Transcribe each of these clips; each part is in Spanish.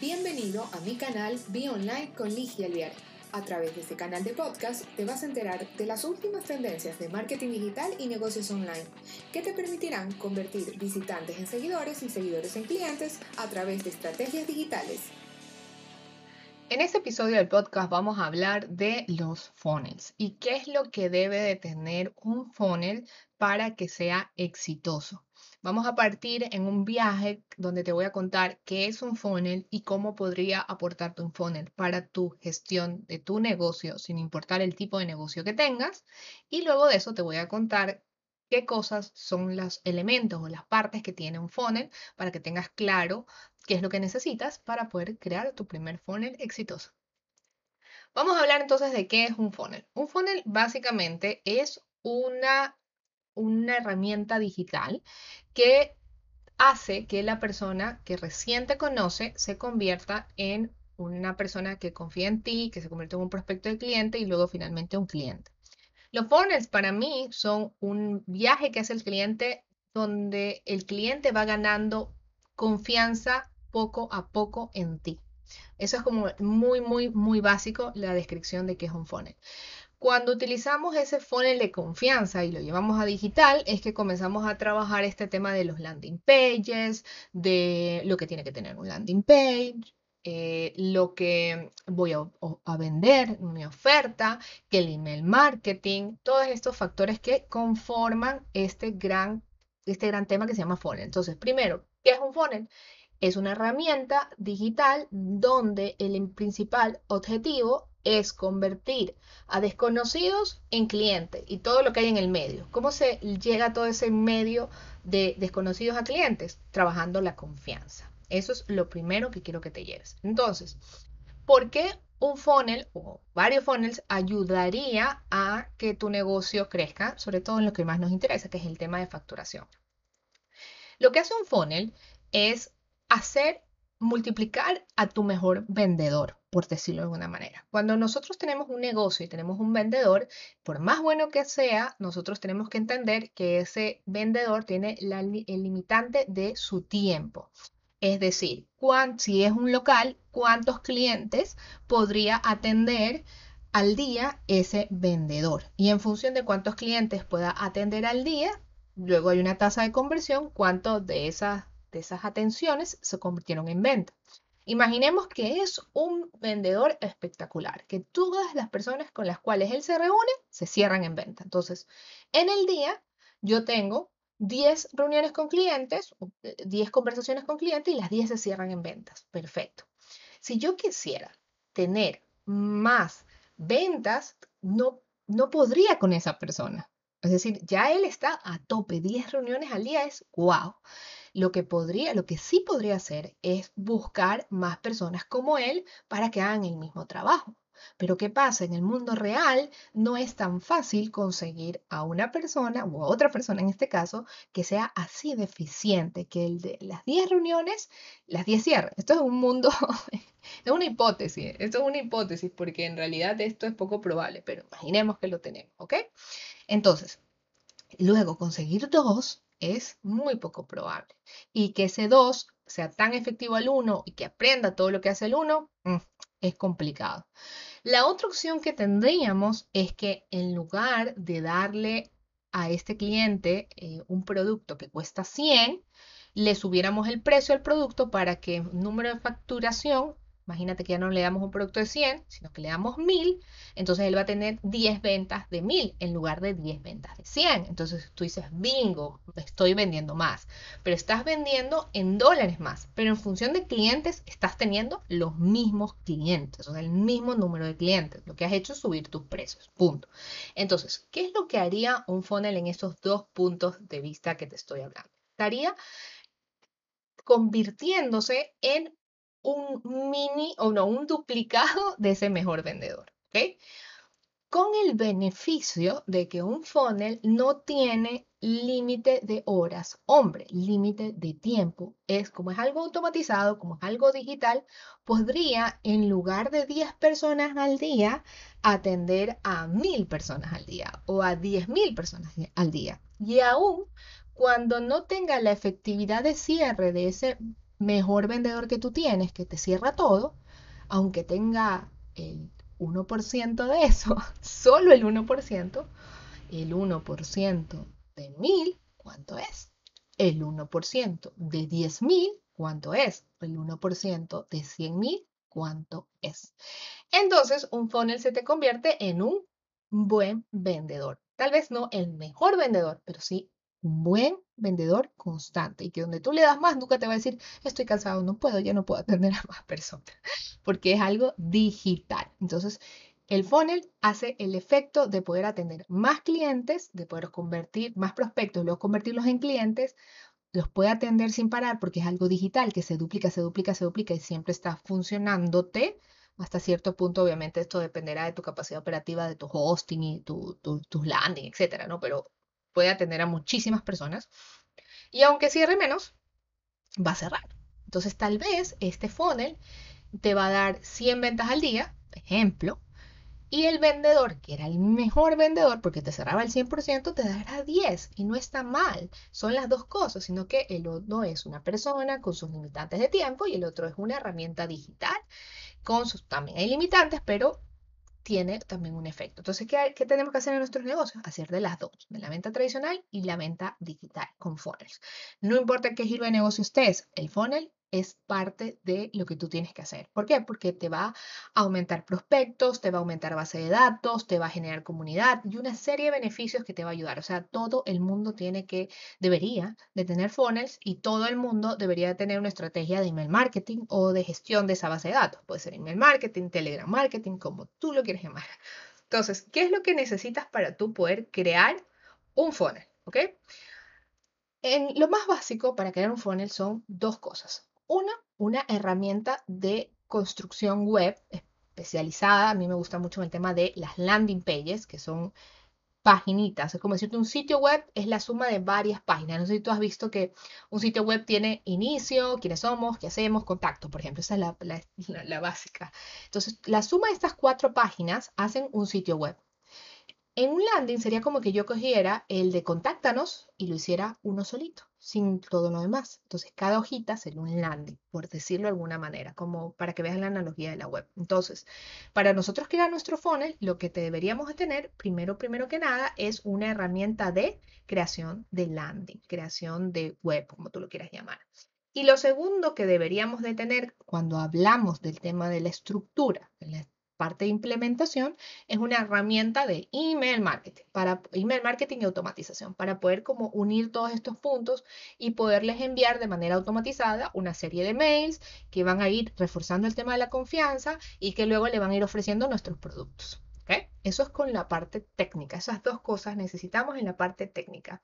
Bienvenido a mi canal Be Online con Ligia Alviar. A través de este canal de podcast te vas a enterar de las últimas tendencias de marketing digital y negocios online que te permitirán convertir visitantes en seguidores y seguidores en clientes a través de estrategias digitales. En este episodio del podcast vamos a hablar de los funnels y qué es lo que debe de tener un funnel para que sea exitoso. Vamos a partir en un viaje donde te voy a contar qué es un funnel y cómo podría aportarte un funnel para tu gestión de tu negocio, sin importar el tipo de negocio que tengas. Y luego de eso te voy a contar qué cosas son los elementos o las partes que tiene un funnel para que tengas claro qué es lo que necesitas para poder crear tu primer funnel exitoso. Vamos a hablar entonces de qué es un funnel. Un funnel básicamente es una una herramienta digital que hace que la persona que recién te conoce se convierta en una persona que confía en ti, que se convierte en un prospecto de cliente y luego finalmente un cliente. Los funnels para mí son un viaje que hace el cliente donde el cliente va ganando confianza poco a poco en ti. Eso es como muy, muy, muy básico la descripción de qué es un funnel. Cuando utilizamos ese funnel de confianza y lo llevamos a digital, es que comenzamos a trabajar este tema de los landing pages, de lo que tiene que tener un landing page, eh, lo que voy a, a, vender, mi oferta, que el email marketing, todos estos factores que conforman este gran, este gran tema que se llama funnel. Entonces, primero, ¿qué es un funnel? Es una herramienta digital donde el principal objetivo es convertir a desconocidos en clientes y todo lo que hay en el medio. ¿Cómo se llega a todo ese medio de desconocidos a clientes? Trabajando la confianza. Eso es lo primero que quiero que te lleves. Entonces, ¿por qué un funnel o varios funnels ayudaría a que tu negocio crezca, sobre todo en lo que más nos interesa, que es el tema de facturación? Lo que hace un funnel es hacer multiplicar a tu mejor vendedor, por decirlo de alguna manera. Cuando nosotros tenemos un negocio y tenemos un vendedor, por más bueno que sea, nosotros tenemos que entender que ese vendedor tiene el limitante de su tiempo. Es decir, si es un local, cuántos clientes podría atender al día ese vendedor. Y en función de cuántos clientes pueda atender al día, luego hay una tasa de conversión, cuánto de esas de esas atenciones se convirtieron en venta. Imaginemos que es un vendedor espectacular, que todas las personas con las cuales él se reúne se cierran en venta. Entonces, en el día yo tengo 10 reuniones con clientes, 10 conversaciones con clientes y las 10 se cierran en ventas. Perfecto. Si yo quisiera tener más ventas, no, no podría con esa persona. Es decir, ya él está a tope, 10 reuniones al día es wow. Lo que podría, lo que sí podría hacer es buscar más personas como él para que hagan el mismo trabajo. Pero ¿qué pasa? En el mundo real no es tan fácil conseguir a una persona o a otra persona en este caso que sea así deficiente, que el de las 10 reuniones, las 10 cierre. Esto es un mundo, es una hipótesis, esto es una hipótesis porque en realidad esto es poco probable, pero imaginemos que lo tenemos, ¿ok? Entonces, luego conseguir dos es muy poco probable. Y que ese 2 sea tan efectivo al 1 y que aprenda todo lo que hace el 1, mm, es complicado. La otra opción que tendríamos es que en lugar de darle a este cliente eh, un producto que cuesta 100, le subiéramos el precio al producto para que el número de facturación Imagínate que ya no le damos un producto de 100, sino que le damos 1000, entonces él va a tener 10 ventas de 1000 en lugar de 10 ventas de 100. Entonces tú dices, bingo, estoy vendiendo más, pero estás vendiendo en dólares más, pero en función de clientes estás teniendo los mismos clientes, o sea, el mismo número de clientes. Lo que has hecho es subir tus precios, punto. Entonces, ¿qué es lo que haría un funnel en estos dos puntos de vista que te estoy hablando? Estaría convirtiéndose en un mini o no, un duplicado de ese mejor vendedor. ¿ok? Con el beneficio de que un funnel no tiene límite de horas, hombre, límite de tiempo. Es como es algo automatizado, como es algo digital, podría en lugar de 10 personas al día atender a 1000 personas al día o a 10.000 personas al día. Y aún cuando no tenga la efectividad de cierre de ese mejor vendedor que tú tienes, que te cierra todo, aunque tenga el 1% de eso, solo el 1%, el 1% de 1000, ¿cuánto es? El 1% de 10.000, ¿cuánto es? El 1% de 100.000, ¿cuánto es? Entonces, un funnel se te convierte en un buen vendedor. Tal vez no el mejor vendedor, pero sí un buen vendedor constante y que donde tú le das más, nunca te va a decir, estoy cansado, no puedo, ya no puedo atender a más personas, porque es algo digital. Entonces, el funnel hace el efecto de poder atender más clientes, de poder convertir más prospectos, luego convertirlos en clientes, los puede atender sin parar porque es algo digital que se duplica, se duplica, se duplica y siempre está funcionándote. Hasta cierto punto, obviamente, esto dependerá de tu capacidad operativa, de tu hosting y tu, tus landing, etcétera, ¿no? Pero puede atender a muchísimas personas. Y aunque cierre menos, va a cerrar. Entonces, tal vez este funnel te va a dar 100 ventas al día, ejemplo, y el vendedor, que era el mejor vendedor porque te cerraba el 100%, te dará 10 y no está mal. Son las dos cosas, sino que el uno es una persona con sus limitantes de tiempo y el otro es una herramienta digital con sus también limitantes, pero tiene también un efecto. Entonces, ¿qué, ¿qué, tenemos que hacer en nuestros negocios? Hacer de las dos, de la venta tradicional y la venta digital con funnels. No importa qué giro de negocio estés, el funnel es parte de lo que tú tienes que hacer. ¿Por qué? Porque te va a aumentar prospectos, te va a aumentar base de datos, te va a generar comunidad y una serie de beneficios que te va a ayudar. O sea, todo el mundo tiene que, debería de tener funnels y todo el mundo debería de tener una estrategia de email marketing o de gestión de esa base de datos. Puede ser email marketing, telegram marketing, como tú lo quieres llamar. Entonces, ¿qué es lo que necesitas para tú poder crear un funnel? ¿Ok? En lo más básico para crear un funnel son dos cosas. Una, una herramienta de construcción web especializada. A mí me gusta mucho el tema de las landing pages, que son paginitas. Es como decirte, un sitio web es la suma de varias páginas. No sé si tú has visto que un sitio web tiene inicio, quiénes somos, qué hacemos, contacto, por ejemplo. Esa es la, la básica. Entonces, la suma de estas cuatro páginas hacen un sitio web. En un landing sería como que yo cogiera el de contáctanos y lo hiciera uno solito, sin todo lo demás. Entonces, cada hojita sería un landing, por decirlo de alguna manera, como para que veas la analogía de la web. Entonces, para nosotros crear nuestro funnel, lo que deberíamos de tener, primero, primero que nada, es una herramienta de creación de landing, creación de web, como tú lo quieras llamar. Y lo segundo que deberíamos de tener cuando hablamos del tema de la estructura, parte de implementación es una herramienta de email marketing, para email marketing y automatización, para poder como unir todos estos puntos y poderles enviar de manera automatizada una serie de mails que van a ir reforzando el tema de la confianza y que luego le van a ir ofreciendo nuestros productos. Eso es con la parte técnica. Esas dos cosas necesitamos en la parte técnica.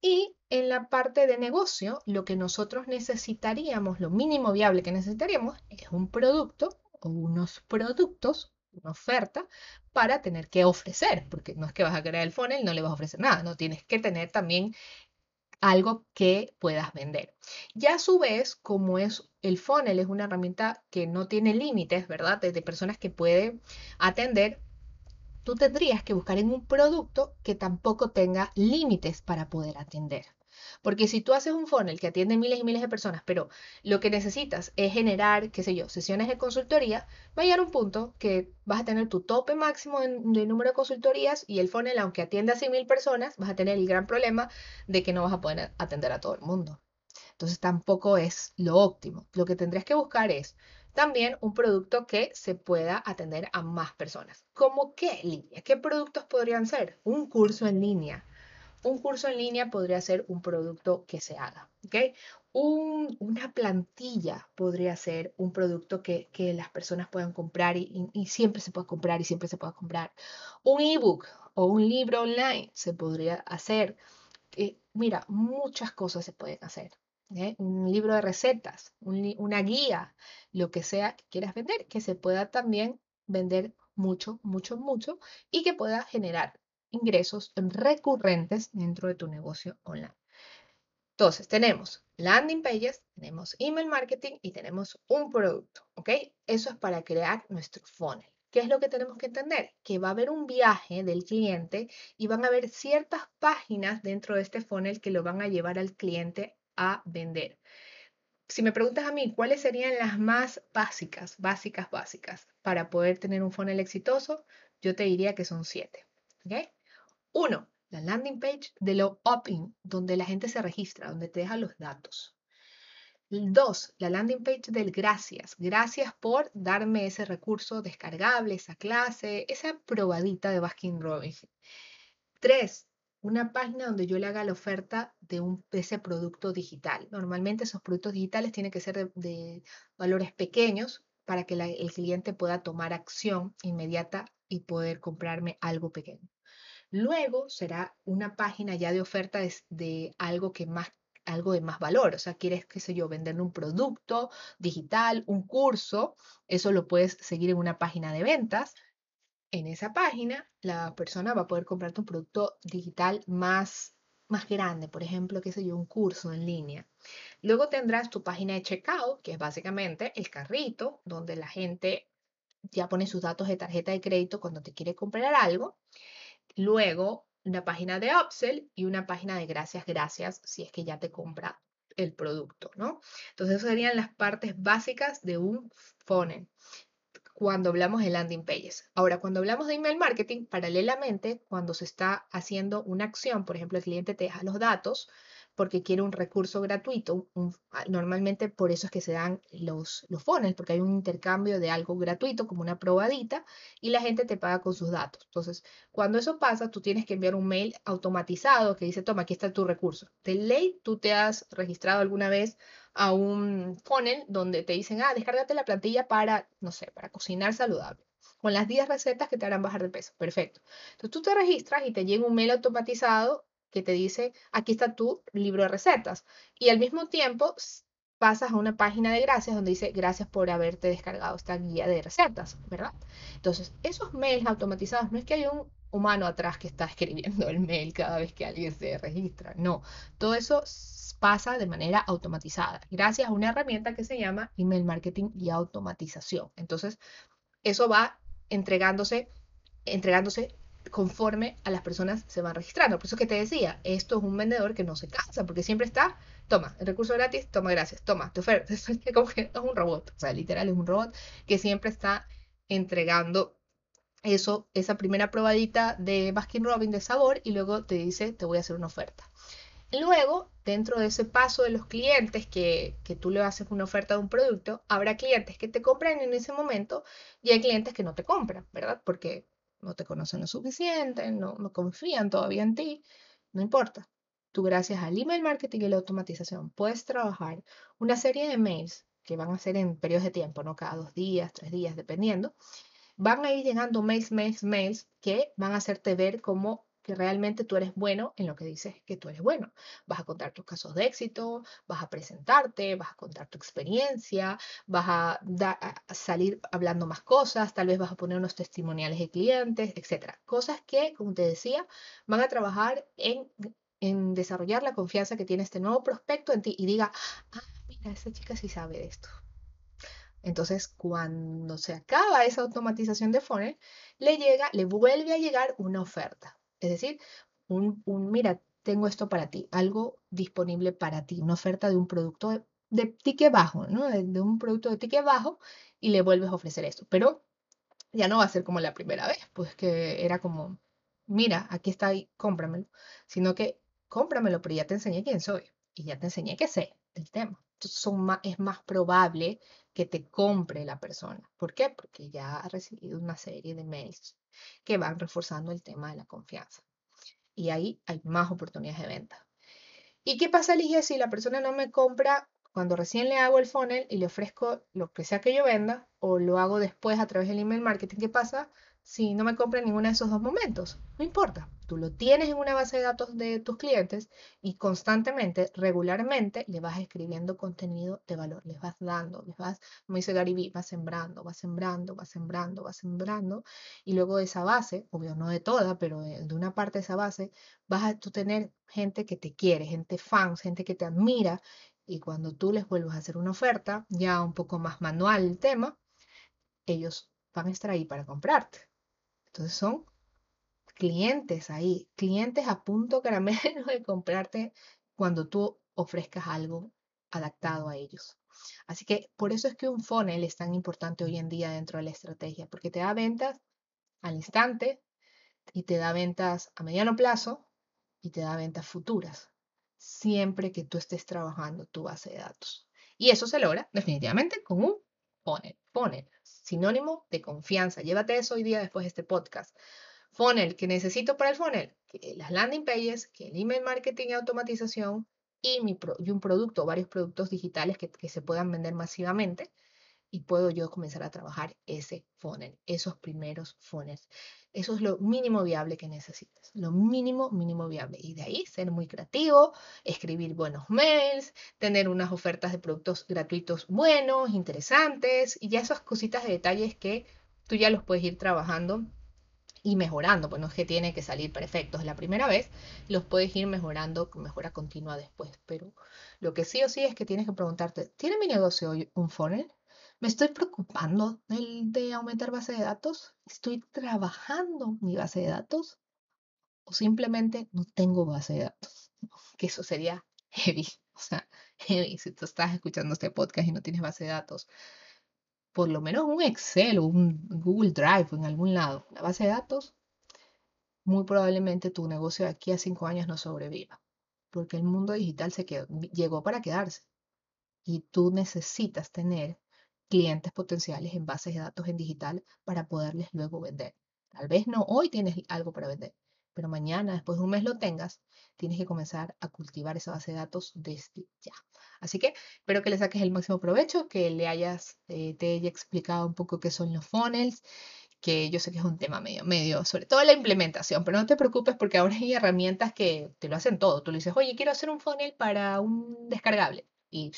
Y en la parte de negocio, lo que nosotros necesitaríamos, lo mínimo viable que necesitaríamos, es un producto unos productos, una oferta, para tener que ofrecer, porque no es que vas a crear el funnel no le vas a ofrecer nada, no tienes que tener también algo que puedas vender. Ya a su vez, como es el funnel es una herramienta que no tiene límites, ¿verdad? De, de personas que puede atender, tú tendrías que buscar en un producto que tampoco tenga límites para poder atender. Porque si tú haces un funnel que atiende miles y miles de personas, pero lo que necesitas es generar, qué sé yo, sesiones de consultoría, va a llegar un punto que vas a tener tu tope máximo de, número de consultorías y el funnel, aunque atienda a 100.000 personas, vas a tener el gran problema de que no vas a poder atender a todo el mundo. Entonces tampoco es lo óptimo. Lo que tendrías que buscar es también un producto que se pueda atender a más personas. ¿Cómo qué línea? ¿Qué productos podrían ser? Un curso en línea, un curso en línea podría ser un producto que se haga, ¿ok? una plantilla podría ser un producto que, las personas puedan comprar y, siempre se puede comprar y siempre se puede comprar. Un ebook o un libro online se podría hacer. Eh, mira, muchas cosas se pueden hacer. ¿eh? Un libro de recetas, una guía, lo que sea que quieras vender, que se pueda también vender mucho, mucho, mucho y que pueda generar ingresos recurrentes dentro de tu negocio online. Entonces, tenemos landing pages, tenemos email marketing y tenemos un producto, ¿ok? Eso es para crear nuestro funnel. ¿Qué es lo que tenemos que entender? Que va a haber un viaje del cliente y van a haber ciertas páginas dentro de este funnel que lo van a llevar al cliente a vender. si me preguntas a mí, ¿cuáles serían las más básicas, básicas, básicas para poder tener un funnel exitoso? Yo te diría que son siete. ¿ok? Uno, la landing page de lo opt-in, donde la gente se registra, donde te deja los datos. Dos, la landing page del gracias. Gracias por darme ese recurso descargable, esa clase, esa probadita de Baskin Robbins. Tres, una página donde yo le haga la oferta de, un, ese producto digital. Normalmente esos productos digitales tienen que ser de, valores pequeños para que el cliente pueda tomar acción inmediata y poder comprarme algo pequeño. Luego será una página ya de oferta de, algo que más algo de más valor, o sea, quieres, qué sé yo, vender un producto digital, un curso, eso lo puedes seguir en una página de ventas en esa página la persona va a poder comprarte un producto digital más, más grande, por ejemplo, qué sé yo, un curso en línea. Luego tendrás tu página de checkout, que es básicamente el carrito donde la gente ya pone sus datos de tarjeta de crédito cuando te quiere comprar algo. Luego una página de upsell y una página de gracias, gracias, si es que ya te compra el producto, ¿no? Entonces, esas serían las partes básicas de un funnel cuando hablamos de landing pages. Ahora, cuando hablamos de email marketing, paralelamente, cuando se está haciendo una acción, por ejemplo, el cliente te deja los datos, porque quiere un recurso gratuito. Ah, normalmente por eso es que se dan los, los funnels, porque hay un intercambio de algo gratuito, como una probadita, y la gente te paga con sus datos. Entonces, cuando eso pasa, tú tienes que enviar un mail automatizado que dice, toma, aquí está tu recurso. De ley, tú te has registrado alguna vez a un funnel donde te dicen, ah, descárgate la plantilla para, no sé, para cocinar saludable con las 10 recetas que te harán bajar de peso. Perfecto. Entonces tú te registras y te llega un mail automatizado que te dice, aquí está tu libro de recetas. Y al mismo tiempo pasas a una página de gracias donde dice, gracias por haberte descargado esta guía de recetas, ¿verdad? Entonces, esos mails automatizados, no es que haya un humano atrás que está escribiendo el mail cada vez que alguien se registra, no, todo eso pasa de manera automatizada, gracias a una herramienta que se llama email marketing y automatización. Entonces, eso va entregándose, entregándose conforme a las personas se van registrando. Por eso que te decía, esto es un vendedor que no se cansa, porque siempre está, toma, el recurso gratis, toma gracias, toma, te oferta. Es como que es un robot, o sea, literal es un robot que siempre está entregando eso, esa primera probadita de Baskin Robbins de sabor y luego te dice, te voy a hacer una oferta. Luego, dentro de ese paso de los clientes que, que, tú le haces una oferta de un producto, habrá clientes que te compran en ese momento y hay clientes que no te compran, ¿verdad? Porque no te conocen lo suficiente, no, confían todavía en ti, no importa. Tú gracias al email marketing y la automatización puedes trabajar una serie de mails que van a ser en periodos de tiempo, ¿no? Cada dos días, tres días, dependiendo. Van a ir llegando mails, mails, mails que van a hacerte ver cómo que realmente tú eres bueno en lo que dices que tú eres bueno. Vas a contar tus casos de éxito, vas a presentarte, vas a contar tu experiencia, vas a, salir hablando más cosas, tal vez vas a poner unos testimoniales de clientes, etcétera. Cosas que, como te decía, van a trabajar en, en desarrollar la confianza que tiene este nuevo prospecto en ti y diga, ah, mira, esa chica sí sabe de esto. Entonces, cuando se acaba esa automatización de funnel, le llega, le vuelve a llegar una oferta. Es decir, un, mira, tengo esto para ti, algo disponible para ti, una oferta de un producto de, de ticket bajo, ¿no? De, un producto de ticket bajo y le vuelves a ofrecer esto. Pero ya no va a ser como la primera vez, pues que era como, mira, aquí está, ahí, cómpramelo, sino que cómpramelo, pero ya te enseñé quién soy y ya te enseñé que sé del tema. Son es más probable que te compre la persona. ¿Por qué? Porque ya ha recibido una serie de mails que van reforzando el tema de la confianza. Y ahí hay más oportunidades de venta. ¿Y qué pasa, Ligia, si la persona no me compra cuando recién le hago el funnel y le ofrezco lo que sea que yo venda o lo hago después a través del email marketing? ¿Qué pasa si no me compra en ninguno de esos dos momentos? No importa, Tú lo tienes en una base de datos de tus clientes y constantemente, regularmente, le vas escribiendo contenido de valor, les vas dando, les vas, como dice Gary Vee, vas sembrando, vas sembrando, vas sembrando, vas sembrando, y luego de esa base, obvio no de toda, pero de, una parte de esa base, vas a tú tener gente que te quiere, gente fans, gente que te admira, y cuando tú les vuelvas a hacer una oferta, ya un poco más manual el tema, ellos van a estar ahí para comprarte. Entonces son clientes ahí, clientes a punto caramelo de comprarte cuando tú ofrezcas algo adaptado a ellos. Así que por eso es que un funnel es tan importante hoy en día dentro de la estrategia, porque te da ventas al instante y te da ventas a mediano plazo y te da ventas futuras, siempre que tú estés trabajando tu base de datos. Y eso se logra definitivamente con un funnel. Funnel, sinónimo de confianza. Llévate eso hoy día después de este podcast. Funnel, que necesito para el funnel? Que las landing pages, que el email marketing y automatización y, mi un producto, varios productos digitales que, que se puedan vender masivamente y puedo yo comenzar a trabajar ese funnel, esos primeros funnels. Eso es lo mínimo viable que necesitas, lo mínimo, mínimo viable. Y de ahí ser muy creativo, escribir buenos mails, tener unas ofertas de productos gratuitos buenos, interesantes, y ya esas cositas de detalles que tú ya los puedes ir trabajando y mejorando, pues no es que tiene que salir perfectos la primera vez, los puedes ir mejorando con mejora continua después. Pero lo que sí o sí es que tienes que preguntarte, ¿tiene mi negocio hoy un funnel? ¿Me estoy preocupando de, aumentar base de datos? ¿Estoy trabajando mi base de datos? ¿O simplemente no tengo base de datos? Que eso sería heavy. O sea, heavy si tú estás escuchando este podcast y no tienes base de datos. Por lo menos un Excel o un Google Drive en algún lado. La base de datos, muy probablemente tu negocio de aquí a cinco años no sobreviva. Porque el mundo digital se quedó, llegó para quedarse. Y tú necesitas tener clientes potenciales en bases de datos en digital para poderles luego vender. Tal vez no hoy tienes algo para vender, pero mañana, después de un mes lo tengas, tienes que comenzar a cultivar esa base de datos desde ya. Así que espero que le saques el máximo provecho, que le hayas, eh, te haya explicado un poco qué son los funnels, que yo sé que es un tema medio, medio, sobre todo la implementación, pero no te preocupes porque ahora hay herramientas que te lo hacen todo. Tú le dices, oye, quiero hacer un funnel para un descargable y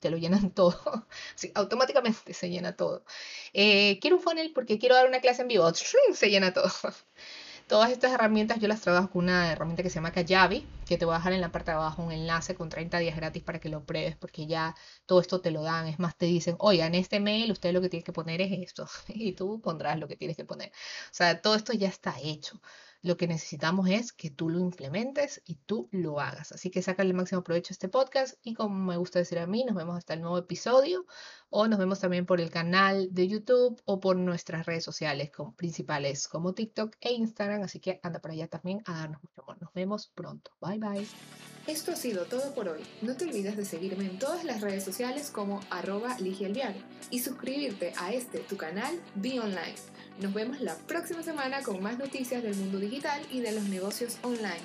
te lo llenan todo. automáticamente se llena todo. Eh, quiero un funnel porque quiero dar una clase en vivo. Se llena todo. Todas estas herramientas yo las trabajo con una herramienta que se llama Kajabi, que te voy a dejar en la parte de abajo un enlace con 30 días gratis para que lo pruebes, porque ya todo esto te lo dan. Es más, te dicen, oiga, en este mail usted lo que tiene que poner es esto, y tú pondrás lo que tienes que poner. O sea, todo esto ya está hecho. Lo que necesitamos es que tú lo implementes y tú lo hagas. Así que sácale el máximo provecho a este podcast y como me gusta decir a mí, nos vemos hasta el nuevo episodio o nos vemos también por el canal de YouTube o por nuestras redes sociales principales como TikTok e Instagram. Así que anda por allá también a darnos mucho amor. Nos vemos pronto. Bye bye. Esto ha sido todo por hoy. No te olvides de seguirme en todas las redes sociales como arroba y suscribirte a este tu canal Be Online nos vemos la próxima semana con más noticias del mundo digital y de los negocios online.